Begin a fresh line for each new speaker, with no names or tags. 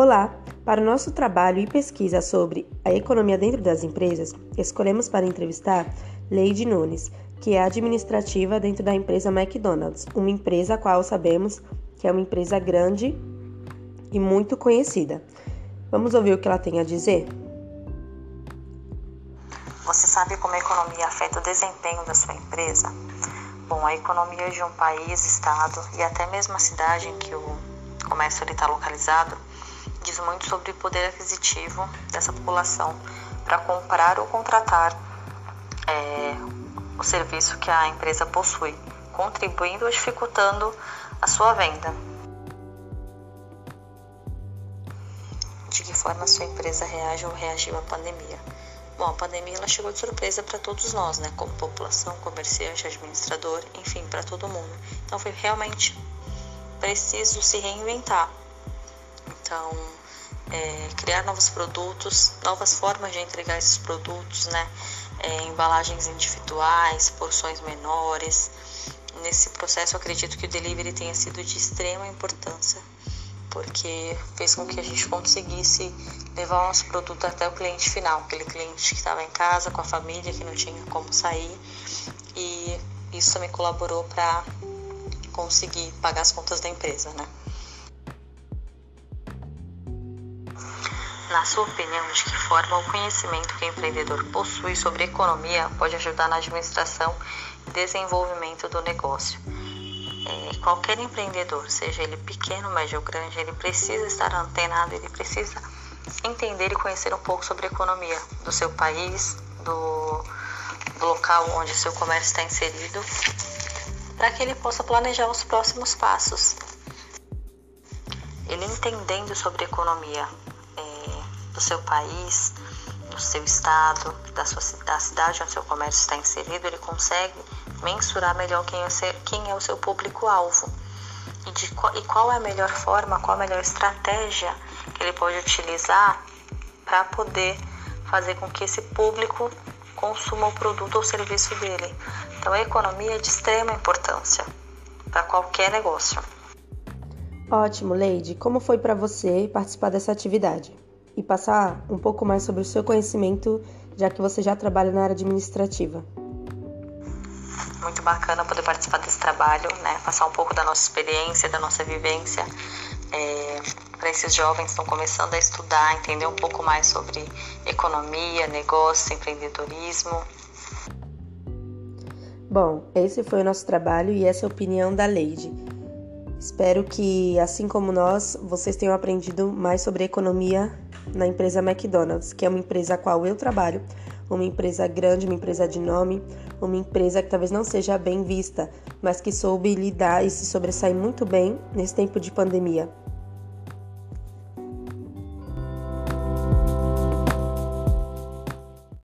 Olá! Para o nosso trabalho e pesquisa sobre a economia dentro das empresas, escolhemos para entrevistar Leide Nunes, que é administrativa dentro da empresa McDonald's, uma empresa a qual sabemos que é uma empresa grande e muito conhecida. Vamos ouvir o que ela tem a dizer?
Você sabe como a economia afeta o desempenho da sua empresa? Bom, a economia de um país, estado e até mesmo a cidade em que o comércio está localizado diz muito sobre o poder aquisitivo dessa população para comprar ou contratar é, o serviço que a empresa possui, contribuindo ou dificultando a sua venda. De que forma a sua empresa reage ou reagiu à pandemia? Bom, a pandemia ela chegou de surpresa para todos nós, né? Como população, comerciante, administrador, enfim, para todo mundo. Então foi realmente preciso se reinventar. Então, é, criar novos produtos, novas formas de entregar esses produtos, né? É, embalagens individuais, porções menores. Nesse processo, acredito que o delivery tenha sido de extrema importância porque fez com que a gente conseguisse levar o nosso produto até o cliente final, aquele cliente que estava em casa com a família, que não tinha como sair. E isso também colaborou para conseguir pagar as contas da empresa, né? Na sua opinião, de que forma o conhecimento que o empreendedor possui sobre economia pode ajudar na administração e desenvolvimento do negócio? é, qualquer empreendedor, seja ele pequeno, médio ou grande, ele precisa estar antenado, ele precisa entender e conhecer um pouco sobre a economia do seu país, do, do local onde o seu comércio está inserido, para que ele possa planejar os próximos passos. Ele entendendo sobre economia do seu país, do seu estado, da, sua, da cidade onde seu comércio está inserido, ele consegue mensurar melhor quem é, seu, quem é o seu público-alvo e, de, e qual é a melhor forma, qual a melhor estratégia que ele pode utilizar para poder fazer com que esse público consuma o produto ou serviço dele. Então, a economia é de extrema importância para qualquer negócio.
Ótimo, Leide. Como foi para você participar dessa atividade? E passar um pouco mais sobre o seu conhecimento, já que você já trabalha na área administrativa
muito bacana poder participar desse trabalho, né? Passar um pouco da nossa experiência, da nossa vivência. É, para esses jovens que estão começando a estudar, entender um pouco mais sobre economia, negócio, empreendedorismo.
Bom, esse foi o nosso trabalho e essa é a opinião da Leide. Espero que, assim como nós, vocês tenham aprendido mais sobre economia na empresa McDonald's, que é uma empresa a qual eu trabalho, uma empresa grande, uma empresa de nome, uma empresa que talvez não seja bem vista, mas que soube lidar e se sobressair muito bem nesse tempo de pandemia.